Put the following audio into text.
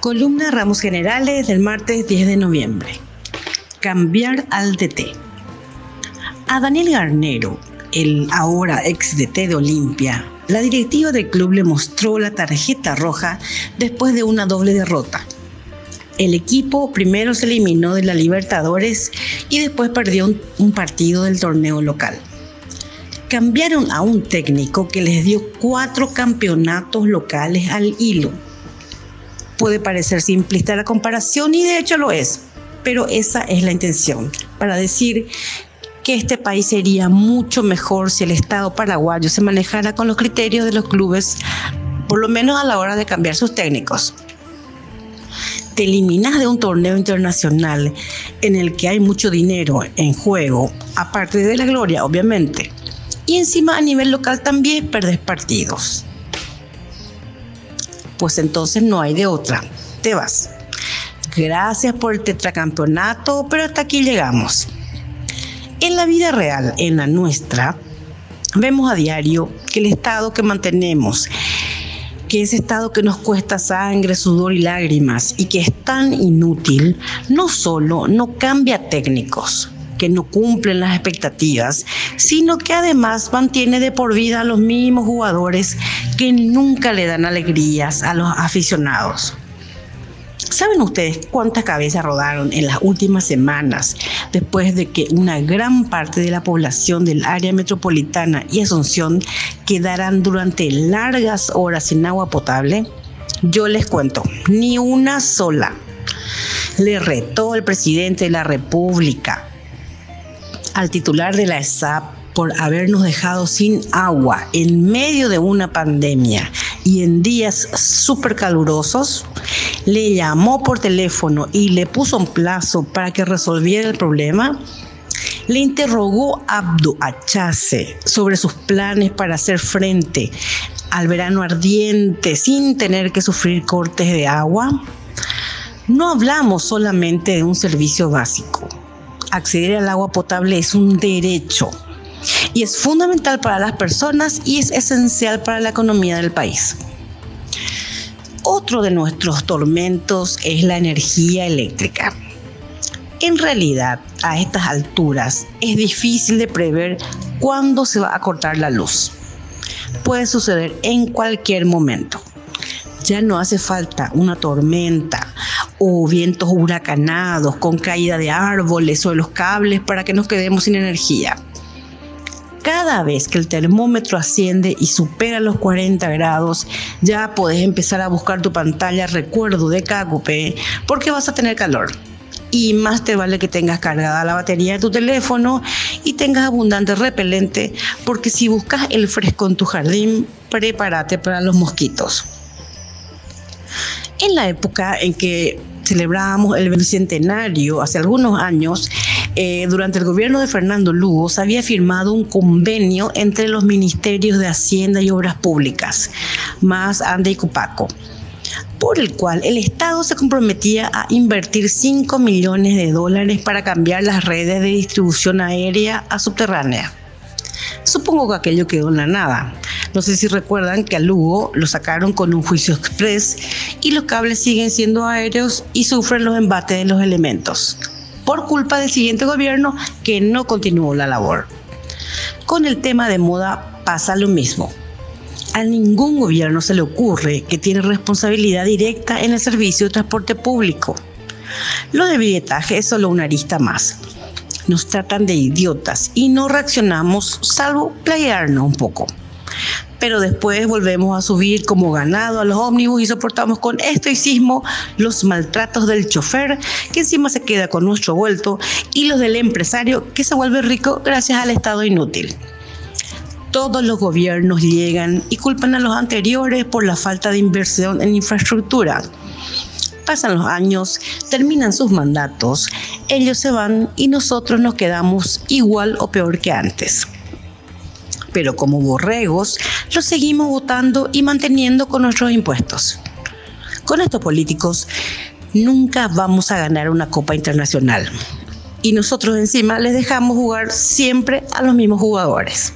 Columna Ramos Generales del martes 10 de noviembre. Cambiar al DT. A Daniel Garnero, el ahora ex DT de Olimpia, la directiva del club le mostró la tarjeta roja después de una doble derrota. El equipo primero se eliminó de la Libertadores y después perdió un, partido del torneo local. Cambiaron a un técnico que les dio cuatro campeonatos locales al hilo. Puede parecer simplista la comparación y de hecho lo es, pero esa es la intención, para decir que este país sería mucho mejor si el Estado paraguayo se manejara con los criterios de los clubes, por lo menos a la hora de cambiar sus técnicos. Te eliminas de un torneo internacional en el que hay mucho dinero en juego, aparte de la gloria, obviamente. Y encima a nivel local también perdes partidos. Pues entonces no hay de otra. Te vas. Gracias por el tetracampeonato, pero hasta aquí llegamos. En la vida real, en la nuestra, vemos a diario que el estado que mantenemos, que ese estado que nos cuesta sangre, sudor y lágrimas y que es tan inútil, no solo no cambia técnicos que no cumplen las expectativas, sino que además mantiene de por vida a los mismos jugadores que nunca le dan alegrías a los aficionados. ¿Saben ustedes cuántas cabezas rodaron en las últimas semanas después de que una gran parte de la población del área metropolitana y Asunción quedaran durante largas horas sin agua potable? Yo les cuento, ni una sola. Le retó el presidente de la República al titular de la ESAP por habernos dejado sin agua en medio de una pandemia y en días súper calurosos, le llamó por teléfono y le puso un plazo para que resolviera el problema, le interrogó Abdu Achase sobre sus planes para hacer frente al verano ardiente sin tener que sufrir cortes de agua. No hablamos solamente de un servicio básico. Acceder al agua potable es un derecho y es fundamental para las personas y es esencial para la economía del país. Otro de nuestros tormentos es la energía eléctrica. En realidad, a estas alturas es difícil de prever cuándo se va a cortar la luz. Puede suceder en cualquier momento. Ya no hace falta una tormenta o vientos huracanados con caída de árboles o de los cables para que nos quedemos sin energía cada vez que el termómetro asciende y supera los 40 grados, ya puedes empezar a buscar tu pantalla recuerdo de KQP porque vas a tener calor. Y más te vale que tengas cargada la batería de tu teléfono y tengas abundante repelente porque si buscas el fresco en tu jardín, prepárate para los mosquitos. En la época en que celebrábamos el bicentenario hace algunos años, eh, durante el gobierno de Fernando Lugo se había firmado un convenio entre los ministerios de Hacienda y Obras Públicas, más Ande y Cupaco, por el cual el Estado se comprometía a invertir 5 millones de dólares para cambiar las redes de distribución aérea a subterránea. Supongo que aquello quedó en la nada. No sé si recuerdan que a Lugo lo sacaron con un juicio express y los cables siguen siendo aéreos y sufren los embates de los elementos por culpa del siguiente gobierno que no continuó la labor. Con el tema de moda pasa lo mismo. A ningún gobierno se le ocurre que tiene responsabilidad directa en el servicio de transporte público. Lo de billetaje es solo una arista más. Nos tratan de idiotas y no reaccionamos salvo playarnos un poco pero después volvemos a subir como ganado a los ómnibus y soportamos con estoicismo los maltratos del chofer, que encima se queda con nuestro vuelto, y los del empresario, que se vuelve rico gracias al Estado inútil. Todos los gobiernos llegan y culpan a los anteriores por la falta de inversión en infraestructura. Pasan los años, terminan sus mandatos, ellos se van y nosotros nos quedamos igual o peor que antes pero como borregos los seguimos votando y manteniendo con nuestros impuestos. Con estos políticos nunca vamos a ganar una copa internacional. Y nosotros encima les dejamos jugar siempre a los mismos jugadores.